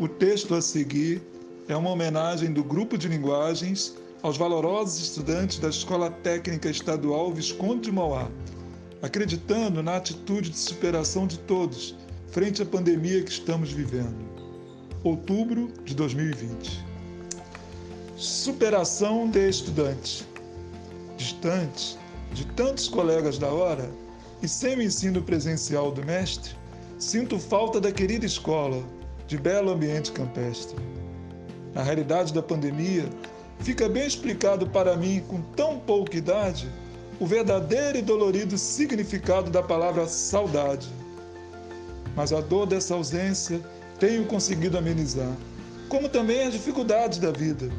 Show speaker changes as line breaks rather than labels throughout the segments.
O texto a seguir é uma homenagem do grupo de linguagens aos valorosos estudantes da Escola Técnica Estadual Visconde de Mauá, acreditando na atitude de superação de todos frente à pandemia que estamos vivendo. Outubro de 2020. Superação de estudantes. Distante de tantos colegas da hora e sem o ensino presencial do mestre, sinto falta da querida escola de belo ambiente campestre. Na realidade da pandemia, fica bem explicado para mim, com tão pouca idade, o verdadeiro e dolorido significado da palavra saudade. Mas a dor dessa ausência tenho conseguido amenizar, como também as dificuldades da vida,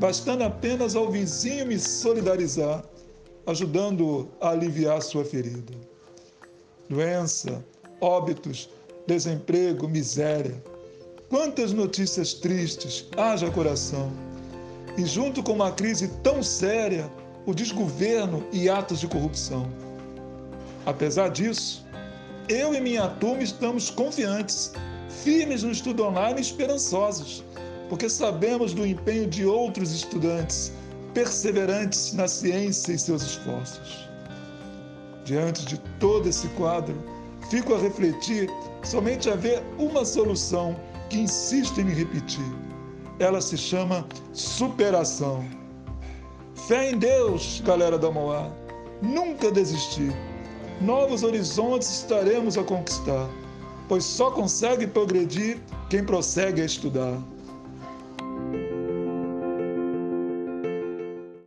bastando apenas ao vizinho me solidarizar, ajudando-o a aliviar sua ferida. Doença, óbitos, desemprego, miséria Quantas notícias tristes, haja coração. E junto com uma crise tão séria, o desgoverno e atos de corrupção. Apesar disso, eu e minha turma estamos confiantes, firmes no estudo online e esperançosos, porque sabemos do empenho de outros estudantes, perseverantes na ciência e seus esforços. Diante de todo esse quadro, fico a refletir somente a ver uma solução que insistem em repetir. Ela se chama superação. Fé em Deus, galera da Moá. Nunca desistir. Novos horizontes estaremos a conquistar, pois só consegue progredir quem prossegue a estudar.